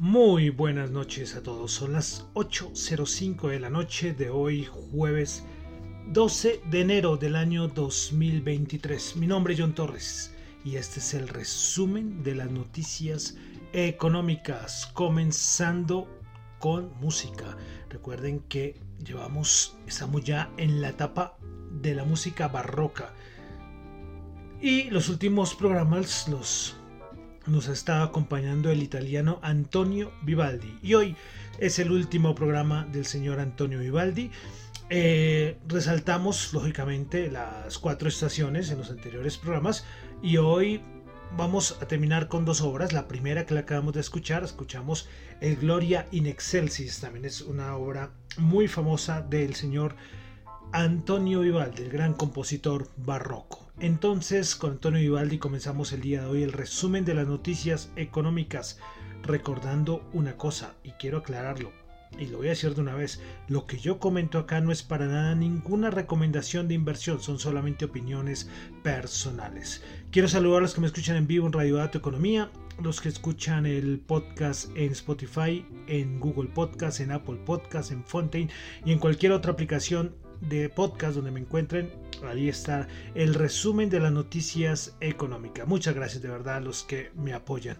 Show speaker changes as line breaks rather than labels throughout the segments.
Muy buenas noches a todos. Son las 8.05 de la noche de hoy, jueves 12 de enero del año 2023. Mi nombre es John Torres y este es el resumen de las noticias económicas, comenzando con música. Recuerden que llevamos, estamos ya en la etapa de la música barroca. Y los últimos programas los nos estado acompañando el italiano Antonio Vivaldi. Y hoy es el último programa del señor Antonio Vivaldi. Eh, resaltamos, lógicamente, las cuatro estaciones en los anteriores programas. Y hoy vamos a terminar con dos obras. La primera que la acabamos de escuchar, escuchamos El Gloria in Excelsis. También es una obra muy famosa del señor Antonio Vivaldi, el gran compositor barroco. Entonces, con Antonio Vivaldi comenzamos el día de hoy el resumen de las noticias económicas, recordando una cosa, y quiero aclararlo, y lo voy a decir de una vez, lo que yo comento acá no es para nada ninguna recomendación de inversión, son solamente opiniones personales. Quiero saludar a los que me escuchan en vivo en Radio Dato Economía, los que escuchan el podcast en Spotify, en Google Podcast, en Apple Podcast, en Fontaine y en cualquier otra aplicación de podcast donde me encuentren. Ahí está el resumen de las noticias económicas. Muchas gracias de verdad a los que me apoyan.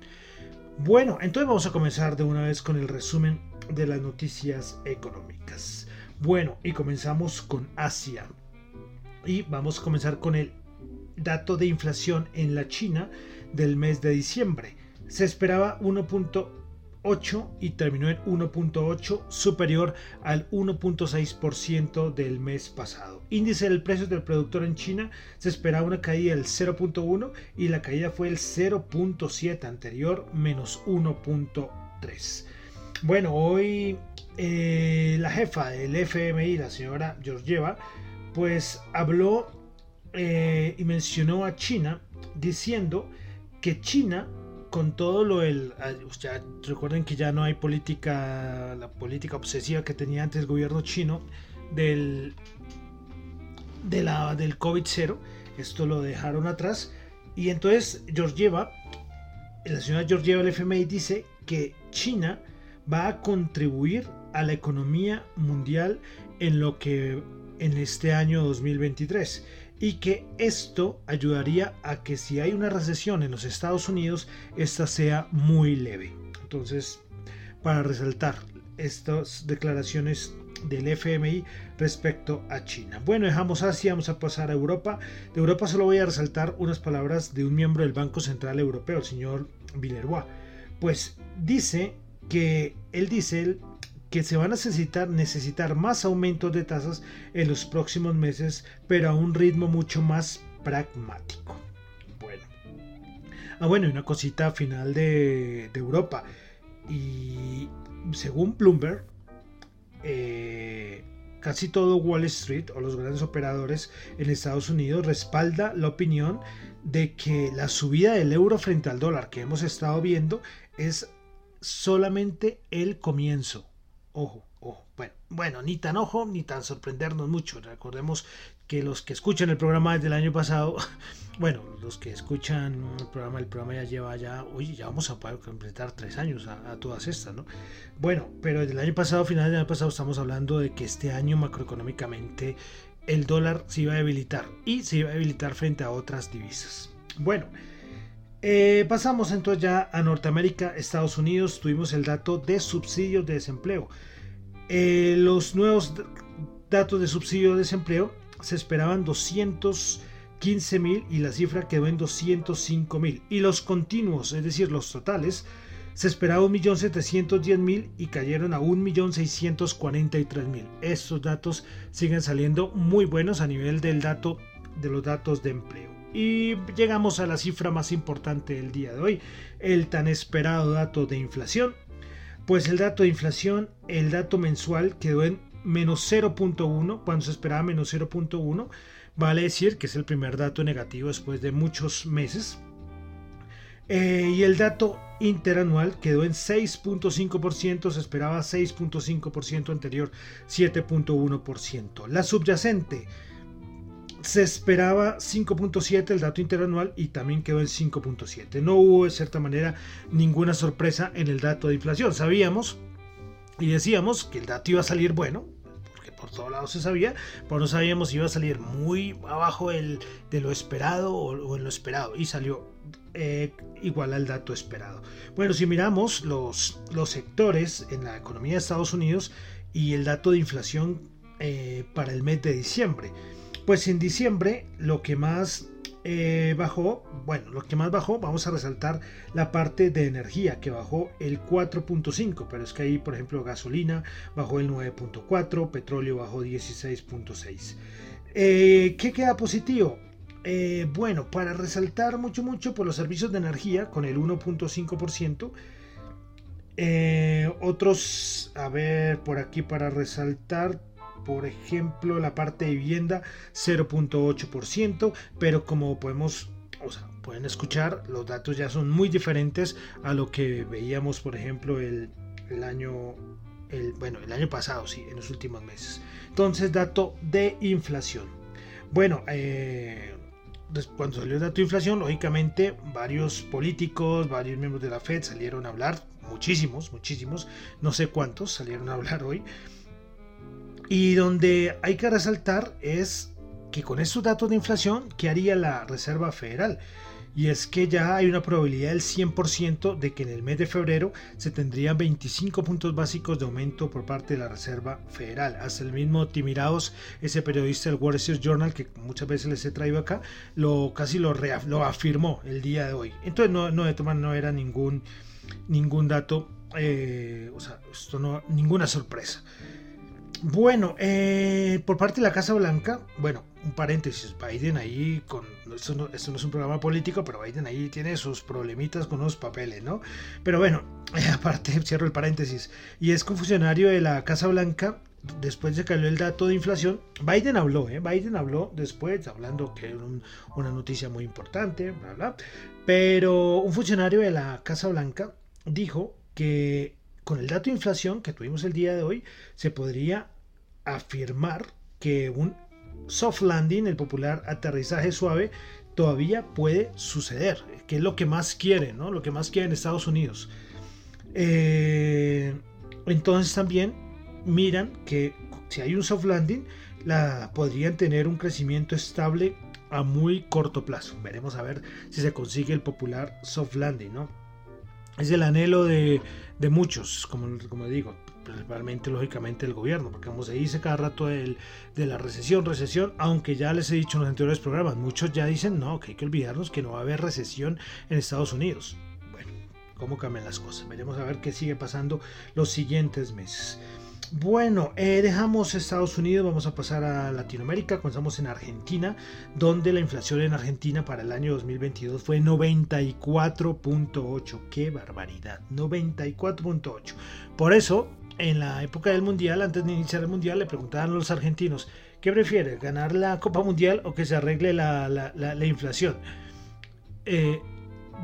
Bueno, entonces vamos a comenzar de una vez con el resumen de las noticias económicas. Bueno, y comenzamos con Asia. Y vamos a comenzar con el dato de inflación en la China del mes de diciembre. Se esperaba 1.1 y terminó en 1.8 superior al 1.6% del mes pasado. Índice del precio del productor en China se esperaba una caída del 0.1 y la caída fue el 0.7 anterior menos 1.3. Bueno, hoy eh, la jefa del FMI, la señora Georgieva, pues habló eh, y mencionó a China diciendo que China con todo lo del... Ah, ya recuerden que ya no hay política, la política obsesiva que tenía antes el gobierno chino del, de del COVID-0. Esto lo dejaron atrás. Y entonces Georgieva, la señora Georgieva del FMI dice que China va a contribuir a la economía mundial en lo que en este año 2023 y que esto ayudaría a que si hay una recesión en los Estados Unidos, esta sea muy leve. Entonces, para resaltar estas declaraciones del FMI respecto a China. Bueno, dejamos Asia, vamos a pasar a Europa. De Europa solo voy a resaltar unas palabras de un miembro del Banco Central Europeo, el señor Villeroy. Pues dice que él dice que se va a necesitar, necesitar más aumentos de tasas en los próximos meses, pero a un ritmo mucho más pragmático. Bueno. Ah, bueno, y una cosita final de, Europa. Y según Bloomberg, eh, casi todo Wall Street o los grandes operadores en Estados Unidos respalda la opinión de que la subida del euro frente al dólar que hemos estado viendo es solamente el comienzo Ojo, ojo. Bueno, bueno, ni tan ojo ni tan sorprendernos mucho. Recordemos que los que escuchan el programa desde el año pasado, bueno, los que escuchan el programa, el programa ya lleva ya, oye, ya vamos a poder completar tres años a, todas estas, ¿no? Bueno, pero desde el año pasado, final del año pasado, estamos hablando de que este año macroeconómicamente el dólar se iba a debilitar y se iba a debilitar frente a otras divisas. Bueno, eh, pasamos entonces ya a Norteamérica, Estados Unidos, tuvimos el dato de subsidios de desempleo. Eh, los nuevos datos de subsidio de desempleo se esperaban 215 mil y la cifra quedó en 205 mil. Y los continuos, es decir, los totales, se esperaba 1.710.000 y cayeron a 1.643.000. Estos datos siguen saliendo muy buenos a nivel del dato de los datos de empleo. Y llegamos a la cifra más importante del día de hoy, el tan esperado dato de inflación. Pues el dato de inflación, el dato mensual quedó en menos 0.1 cuando se esperaba menos 0.1. Vale decir que es el primer dato negativo después de muchos meses. Eh, y el dato interanual quedó en 6.5%, se esperaba 6.5% anterior, 7.1%. La subyacente se esperaba 5.7 el dato interanual y también quedó en 5.7. No hubo de cierta manera ninguna sorpresa en el dato de inflación. Sabíamos y decíamos que el dato iba a salir bueno, porque por todos lados se sabía, pero no sabíamos si iba a salir muy abajo el, de lo esperado o, en lo esperado y salió eh, igual al dato esperado. Bueno, si miramos los, los sectores en la economía de Estados Unidos y el dato de inflación eh, para el mes de diciembre, pues en diciembre lo que más eh, bajó, bueno, lo que más bajó, vamos a resaltar la parte de energía, que bajó el 4.5, pero es que ahí, por ejemplo, gasolina bajó el 9.4, petróleo bajó 16.6. Eh, ¿Qué queda positivo? Eh, bueno, para resaltar mucho, mucho por los servicios de energía con el 1.5%. otros, a ver, por aquí para resaltar, por ejemplo, la parte de vivienda 0.8%, pero como podemos, pueden escuchar, los datos ya son muy diferentes a lo que veíamos, por ejemplo, el, año bueno, el año pasado, sí, en los últimos meses. Entonces, dato de inflación. Bueno, eh, cuando salió el dato de inflación, lógicamente varios políticos, varios miembros de la Fed salieron a hablar, muchísimos, muchísimos, no sé cuántos salieron a hablar hoy, y donde hay que resaltar es que con estos datos de inflación, ¿qué haría la Reserva Federal? Y es que ya hay una probabilidad del 100% de que en el mes de febrero se tendrían 25 puntos básicos de aumento por parte de la Reserva Federal. Hasta el mismo Timiraos, ese periodista del Wall Street Journal que muchas veces les he traído acá, lo casi lo, afirmó el día de hoy. Entonces no, no, de no era ningún, ningún dato, eh, o sea, esto no, ninguna sorpresa. Bueno, eh, por parte de la Casa Blanca, bueno, un paréntesis, Biden ahí, con, esto no, es un programa político, pero Biden ahí tiene sus problemitas con unos papeles, ¿no? Pero bueno, aparte cierro el paréntesis, y es funcionario de la Casa Blanca después de que salió el dato de inflación, Biden habló, ¿eh? Biden habló después, hablando que era una noticia muy importante, bla, bla. Pero un funcionario de la Casa Blanca dijo que con el dato de inflación que tuvimos el día de hoy, se podría afirmar que un soft landing, el popular aterrizaje suave, todavía puede suceder, que es lo que más quieren, ¿no? Lo que más quieren Estados Unidos. Eh, entonces también miran que si hay un soft landing, la, podrían tener un crecimiento estable a muy corto plazo. Veremos a ver si se consigue el popular soft landing, ¿no? Es el anhelo de, muchos, como, como digo, principalmente lógicamente el gobierno, porque como se dice cada rato de la recesión, recesión, aunque ya les he dicho en los anteriores programas, muchos ya dicen no, que hay que olvidarnos que no va a haber recesión en Estados Unidos. Bueno, cómo cambian las cosas. Veremos a ver qué sigue pasando los siguientes meses. Bueno, eh, dejamos Estados Unidos, vamos a pasar a Latinoamérica, comenzamos en Argentina, donde la inflación en Argentina para el año 2022 fue 94.8, qué barbaridad, 94.8. Por eso en la época del Mundial, antes de iniciar el Mundial, le preguntaban a los argentinos, ¿qué prefiere, ganar la Copa Mundial o que se arregle la, inflación? Eh,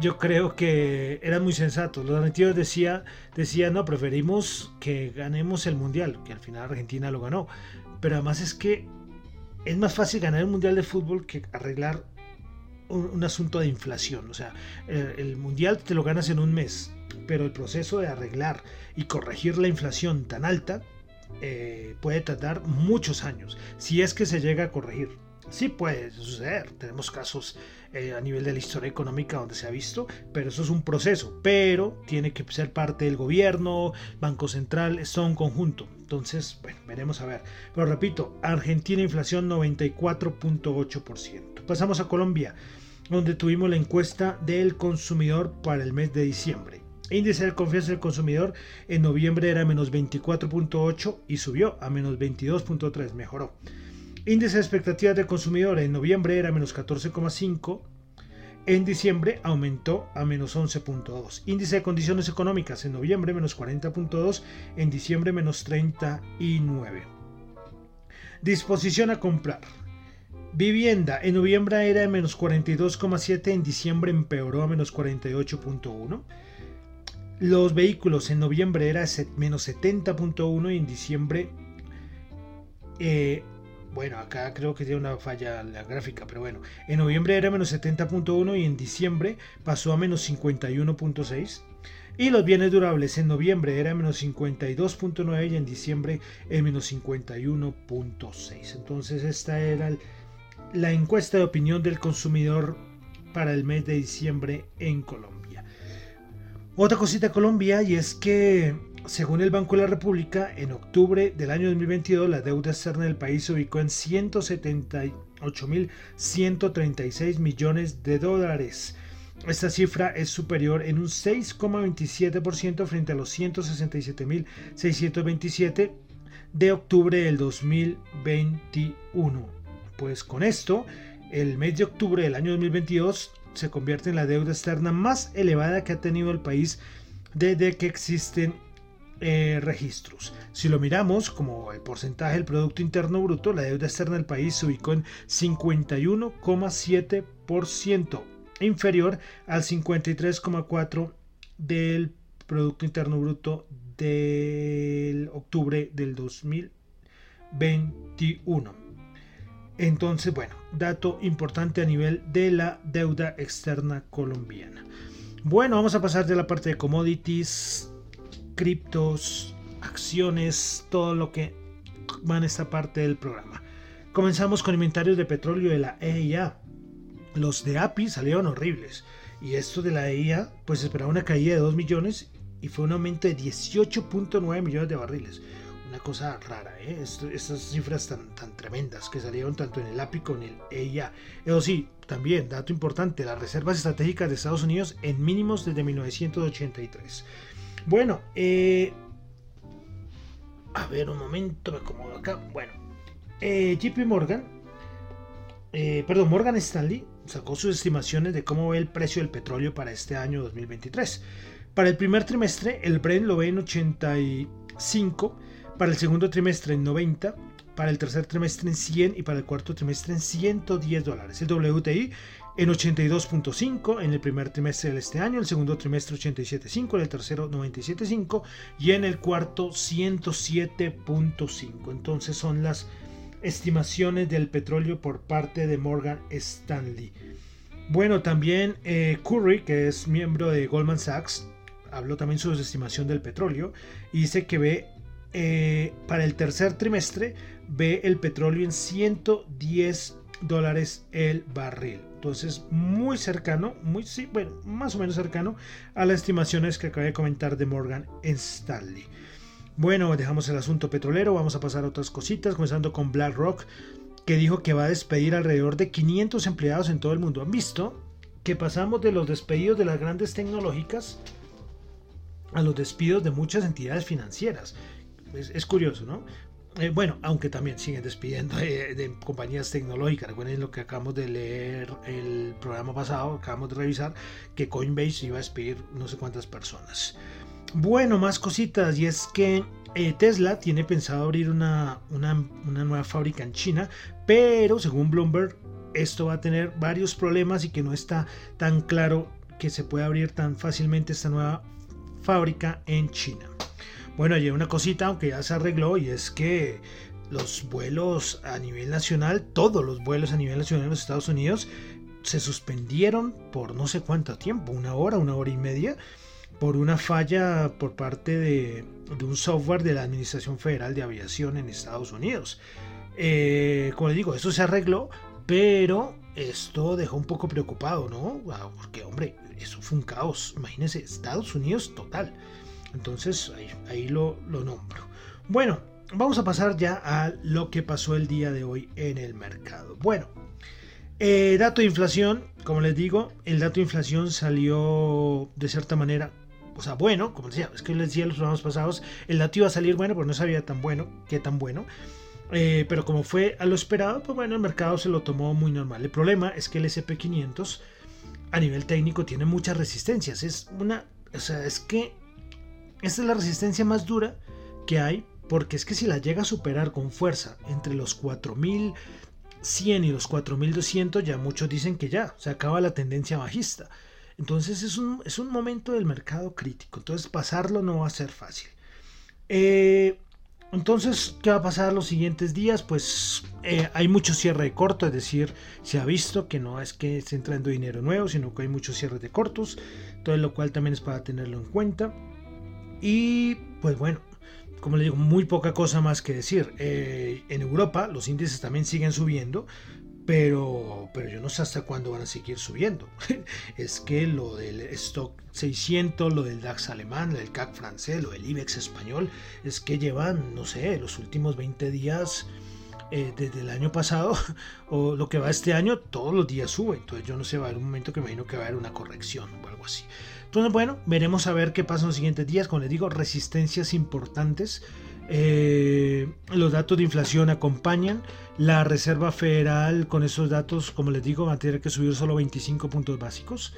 yo creo que eran muy sensatos. Los argentinos decían, decía, no, preferimos que ganemos el Mundial, que al final Argentina lo ganó. Pero además es que es más fácil ganar el Mundial de Fútbol que arreglar un, asunto de inflación. O sea, el Mundial te lo ganas en un mes pero el proceso de arreglar y corregir la inflación tan alta eh, puede tardar muchos años, si es que se llega a corregir. Sí puede suceder, tenemos casos eh, a nivel de la historia económica donde se ha visto, pero eso es un proceso, pero tiene que ser parte del gobierno, Banco Central, son un conjunto. Entonces, bueno, veremos a ver. Pero repito, Argentina inflación 94.8%. Pasamos a Colombia, donde tuvimos la encuesta del consumidor para el mes de diciembre. Índice de confianza del consumidor en noviembre era menos 24.8 y subió a menos 22.3, mejoró. Índice de expectativas del consumidor en noviembre era menos 14,5, en diciembre aumentó a menos 11.2. Índice de condiciones económicas en noviembre menos 40.2, en diciembre menos 39. Disposición a comprar. Vivienda en noviembre era de menos 42,7, en diciembre empeoró a menos 48.1. Los vehículos en noviembre era menos 70.1 y en diciembre, eh, bueno, acá creo que tiene una falla la gráfica, pero bueno, en noviembre era menos 70.1 y en diciembre pasó a menos 51.6. Y los bienes durables en noviembre era menos 52.9 y en diciembre en menos 51.6. Entonces esta era la encuesta de opinión del consumidor para el mes de diciembre en Colombia. Otra cosita Colombia y es que según el Banco de la República, en octubre del año 2022 la deuda externa del país se ubicó en 178.136 millones de dólares. Esta cifra es superior en un 6,27% frente a los 167.627 de octubre del 2021. Pues con esto, el mes de octubre del año 2022 se convierte en la deuda externa más elevada que ha tenido el país desde que existen eh, registros. Si lo miramos como el porcentaje del Producto Interno Bruto, la deuda externa del país se ubicó en 51,7%, inferior al 53,4% del Producto Interno Bruto del octubre del 2021. Entonces, bueno, dato importante a nivel de la deuda externa colombiana. Bueno, vamos a pasar de la parte de commodities, criptos, acciones, todo lo que va en esta parte del programa. Comenzamos con inventarios de petróleo de la EIA. Los de API salieron horribles. Y esto de la EIA, pues esperaba una caída de 2 millones y fue un aumento de 18.9 millones de barriles una cosa rara, ¿eh? estas cifras tan, tan tremendas que salieron tanto en el API como en el EIA. Eso sí, también, dato importante, las reservas estratégicas de Estados Unidos en mínimos desde 1983. Bueno, eh, a ver un momento, me acomodo acá. Bueno, eh, JP Morgan, eh, perdón, Morgan Stanley sacó sus estimaciones de cómo ve el precio del petróleo para este año 2023. Para el primer trimestre, el Brent lo ve en 85 para el segundo trimestre en 90, para el tercer trimestre en 100 y para el cuarto trimestre en 110 dólares. El WTI en 82.5 en el primer trimestre de este año, el segundo trimestre 87.5, en el tercero 97.5 y en el cuarto 107.5. Entonces son las estimaciones del petróleo por parte de Morgan Stanley. Bueno, también eh, Curry, que es miembro de Goldman Sachs, habló también sobre su estimación del petróleo y dice que ve eh, para el tercer trimestre ve el petróleo en 110 dólares el barril. Entonces, muy cercano, muy, sí, bueno, más o menos cercano a las estimaciones que acabé de comentar de Morgan Stanley. Bueno, dejamos el asunto petrolero, vamos a pasar a otras cositas, comenzando con BlackRock, que dijo que va a despedir alrededor de 500 empleados en todo el mundo. ¿Han visto que pasamos de los despedidos de las grandes tecnológicas a los despidos de muchas entidades financieras? Es, curioso, ¿no? Eh, bueno, aunque también siguen despidiendo de, compañías tecnológicas. Recuerden lo que acabamos de leer el programa pasado, acabamos de revisar que Coinbase iba a despedir no sé cuántas personas. Bueno, más cositas, y es que eh, Tesla tiene pensado abrir una, una, nueva fábrica en China, pero según Bloomberg, esto va a tener varios problemas y que no está tan claro que se pueda abrir tan fácilmente esta nueva fábrica en China. Bueno, hay una cosita, aunque ya se arregló, y es que los vuelos a nivel nacional, todos los vuelos a nivel nacional en los Estados Unidos, se suspendieron por no sé cuánto tiempo, una hora, una hora y media, por una falla por parte de, un software de la Administración Federal de Aviación en Estados Unidos. Eh, como les digo, esto se arregló, pero esto dejó un poco preocupado, ¿no? Porque, hombre, eso fue un caos. Imagínense, Estados Unidos total. Entonces, ahí, lo, nombro. Bueno, vamos a pasar ya a lo que pasó el día de hoy en el mercado. Bueno, eh, dato de inflación, como les digo, el dato de inflación salió de cierta manera o sea, bueno, como decía, es que les decía los programas pasados, el dato iba a salir bueno, pero no sabía tan bueno, qué tan bueno. Eh, pero como fue a lo esperado, pues bueno, el mercado se lo tomó muy normal. El problema es que el SP500 a nivel técnico tiene muchas resistencias. Es una, o sea, es que esta es la resistencia más dura que hay, porque es que si la llega a superar con fuerza entre los 4100 y los 4200, ya muchos dicen que ya se acaba la tendencia bajista. Entonces es un, es un momento del mercado crítico. Entonces pasarlo no va a ser fácil. Eh, entonces, ¿qué va a pasar los siguientes días? Pues eh, hay mucho cierre de corto, es decir, se ha visto que no es que esté entrando dinero nuevo, sino que hay muchos cierres de cortos, todo lo cual también es para tenerlo en cuenta. Y pues bueno, como le digo, muy poca cosa más que decir. Eh, en Europa los índices también siguen subiendo, pero, pero yo no sé hasta cuándo van a seguir subiendo. es que lo del stock 600, lo del DAX alemán, lo del CAC francés, lo del IBEX español, es que llevan, no sé, los últimos 20 días eh, desde el año pasado o lo que va este año, todos los días sube. Entonces yo no sé, va a haber un momento que me imagino que va a haber una corrección o algo así. Entonces bueno, veremos a ver qué pasa en los siguientes días. Como les digo, resistencias importantes. Eh, los datos de inflación acompañan. La Reserva Federal con esos datos, como les digo, va a tener que subir solo 25 puntos básicos.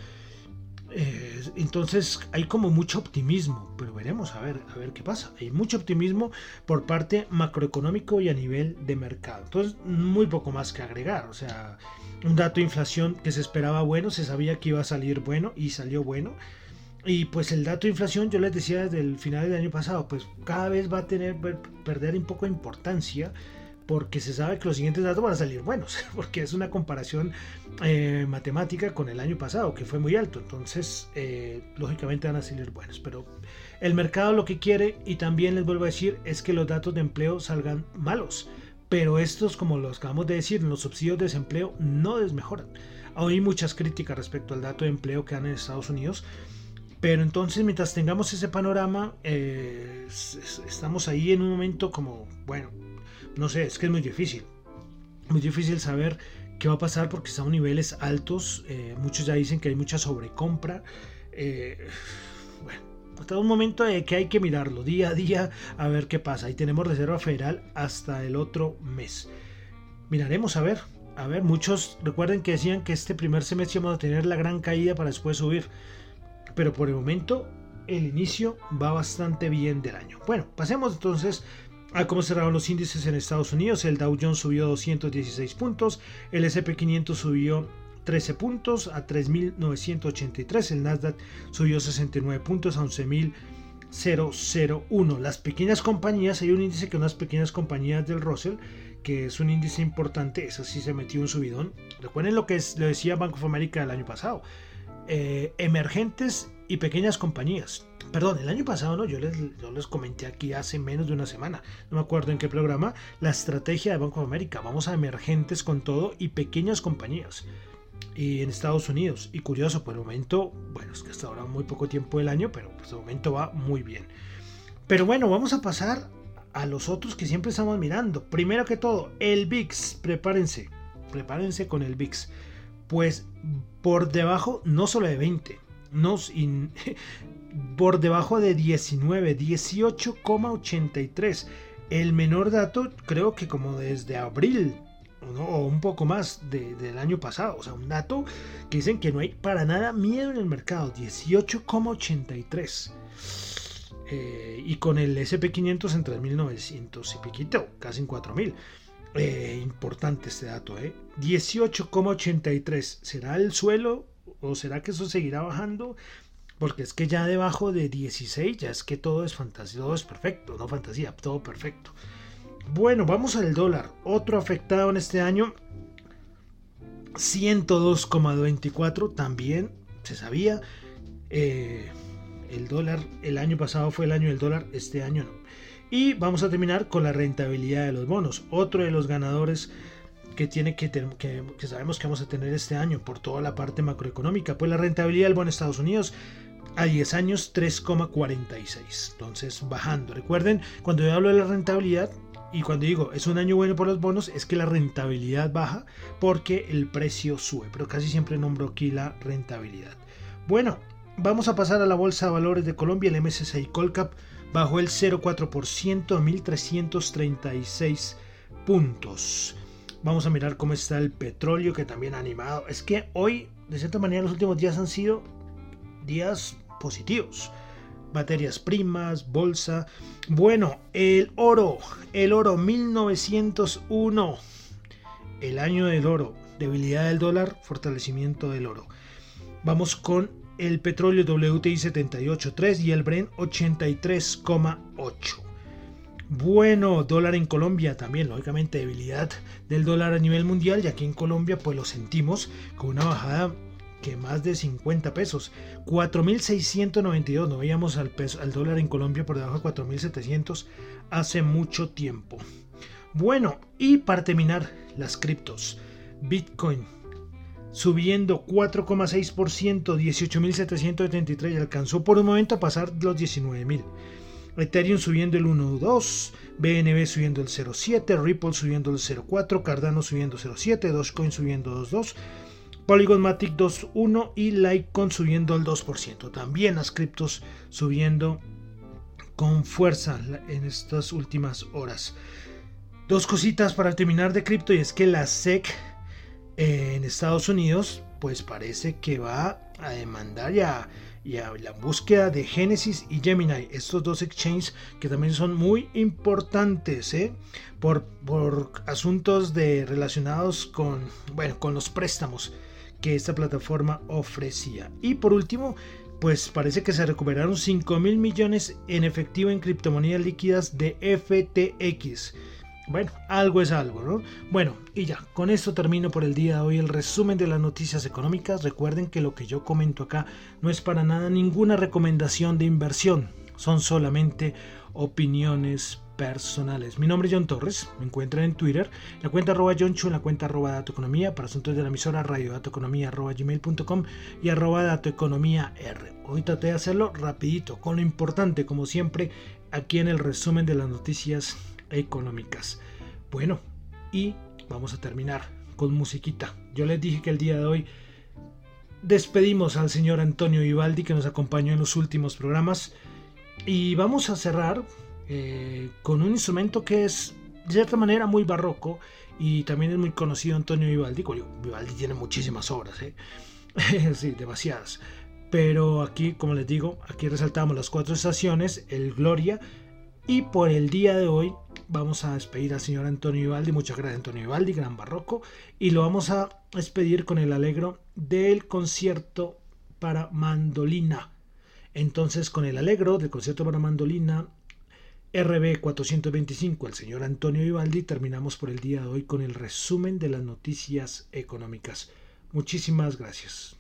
Eh, entonces hay como mucho optimismo, pero veremos a ver, a ver qué pasa. Hay mucho optimismo por parte macroeconómico y a nivel de mercado. Entonces, muy poco más que agregar. O sea, un dato de inflación que se esperaba bueno, se sabía que iba a salir bueno y salió bueno. Y pues el dato de inflación, yo les decía desde el final del año pasado, pues cada vez va a tener perder un poco de importancia porque se sabe que los siguientes datos van a salir buenos, porque es una comparación eh, matemática con el año pasado, que fue muy alto, entonces eh, lógicamente van a salir buenos, pero el mercado lo que quiere, y también les vuelvo a decir, es que los datos de empleo salgan malos, pero estos, como los acabamos de decir, los subsidios de desempleo no desmejoran. Hay muchas críticas respecto al dato de empleo que dan en Estados Unidos, pero entonces, mientras tengamos ese panorama, eh, estamos ahí en un momento como, bueno, no sé, es que es muy difícil. Muy difícil saber qué va a pasar porque estamos niveles altos. Eh, muchos ya dicen que hay mucha sobrecompra. Eh, bueno, hasta un momento que hay que mirarlo día a día a ver qué pasa. Ahí tenemos Reserva Federal hasta el otro mes. Miraremos a ver. A ver, muchos recuerden que decían que este primer semestre íbamos a tener la gran caída para después subir. Pero por el momento el inicio va bastante bien del año. Bueno, pasemos entonces a cómo cerraron los índices en Estados Unidos. El Dow Jones subió 216 puntos, el SP500 subió 13 puntos a 3.983, el Nasdaq subió 69 puntos a 11.001. Las pequeñas compañías, hay un índice que unas pequeñas compañías del Russell, que es un índice importante, eso sí se metió un subidón. Recuerden lo que lo decía Banco of America el año pasado. Eh, emergentes y pequeñas compañías. Perdón, el año pasado no, yo les, yo les comenté aquí hace menos de una semana, no me acuerdo en qué programa, la estrategia de Banco de América. Vamos a emergentes con todo y pequeñas compañías. Y en Estados Unidos. Y curioso, por el momento, bueno, es que hasta ahora muy poco tiempo del año, pero por momento va muy bien. Pero bueno, vamos a pasar a los otros que siempre estamos mirando. Primero que todo, el VIX. Prepárense, prepárense con el VIX. Pues por debajo, no solo de 20, por debajo de 19, 18,83. El menor dato creo que como desde abril o un poco más del año pasado. O sea, un dato que dicen que no hay para nada miedo en el mercado. 18,83. Eh, y con el SP500 en 3.900 y piquito, casi en 4.000. Eh, importante este dato, ¿eh? 18,83. ¿Será el suelo o será que eso seguirá bajando? Porque es que ya debajo de 16 ya es que todo es fantasía, todo es perfecto, no fantasía, todo perfecto. Bueno, vamos al dólar. Otro afectado en este año, 102,24, también se sabía. Eh, el dólar, el año pasado fue el año del dólar, este año no. Y vamos a terminar con la rentabilidad de los bonos. Otro de los ganadores que tiene que, que, sabemos que vamos a tener este año por toda la parte macroeconómica. Pues la rentabilidad del bono de Estados Unidos a 10 años 3,46. Entonces bajando. Recuerden, cuando yo hablo de la rentabilidad y cuando digo es un año bueno por los bonos, es que la rentabilidad baja porque el precio sube. Pero casi siempre nombro aquí la rentabilidad. Bueno, vamos a pasar a la Bolsa de Valores de Colombia. El MSCI Colcap bajó el 0,4% a 1.336 puntos. Vamos a mirar cómo está el petróleo que también ha animado. Es que hoy, de cierta manera, los últimos días han sido días positivos. Materias primas, bolsa. Bueno, el oro, el oro 1901. El año del oro. Debilidad del dólar, fortalecimiento del oro. Vamos con el petróleo WTI 78.3 y el Brent 83,8. Bueno, dólar en Colombia también, lógicamente debilidad del dólar a nivel mundial y aquí en Colombia pues lo sentimos con una bajada que más de 50 pesos, 4.692, no veíamos al, peso, al dólar en Colombia por debajo de 4.700 hace mucho tiempo. Bueno, y para terminar, las criptos, Bitcoin subiendo 4,6%, 18.773 y alcanzó por un momento a pasar los 19.000. Ethereum subiendo el 1.2, BNB subiendo el 0.7, Ripple subiendo el 0.4, Cardano subiendo 0.7, Dogecoin subiendo 2.2, Polygon Matic 2.1 y Litecoin subiendo el 2%. También las criptos subiendo con fuerza en estas últimas horas. Dos cositas para terminar de cripto y es que la SEC en Estados Unidos pues parece que va a demandar ya y a la búsqueda de Genesis y Gemini, estos dos exchanges que también son muy importantes ¿eh? por, por, asuntos de, relacionados con, bueno, con los préstamos que esta plataforma ofrecía. Y por último, pues parece que se recuperaron 5 mil millones en efectivo en criptomonedas líquidas de FTX. Bueno, algo es algo, ¿no? Bueno, y ya, con esto termino por el día de hoy el resumen de las noticias económicas. Recuerden que lo que yo comento acá no es para nada ninguna recomendación de inversión, son solamente opiniones personales. Mi nombre es John Torres, me encuentran en Twitter, la cuenta arroba John Chu, la cuenta arroba Dato Economía, para asuntos de la emisora radio economía arroba gmail.com y arroba Dato Economía R. Hoy traté de hacerlo rapidito, con lo importante, como siempre, aquí en el resumen de las noticias económicas. Bueno, y vamos a terminar con musiquita. Yo les dije que el día de hoy despedimos al señor Antonio Vivaldi que nos acompañó en los últimos programas y vamos a cerrar eh, con un instrumento que es de cierta manera muy barroco y también es muy conocido Antonio Vivaldi. Vivaldi tiene muchísimas obras, ¿eh? sí, demasiadas. Pero aquí, como les digo, aquí resaltamos las cuatro estaciones, el Gloria, y por el día de hoy vamos a despedir al señor Antonio Vivaldi. Muchas gracias, Antonio Vivaldi, gran barroco. Y lo vamos a despedir con el alegro del concierto para mandolina. Entonces, con el alegro del concierto para mandolina RB 425, el señor Antonio Vivaldi, terminamos por el día de hoy con el resumen de las noticias económicas. Muchísimas gracias.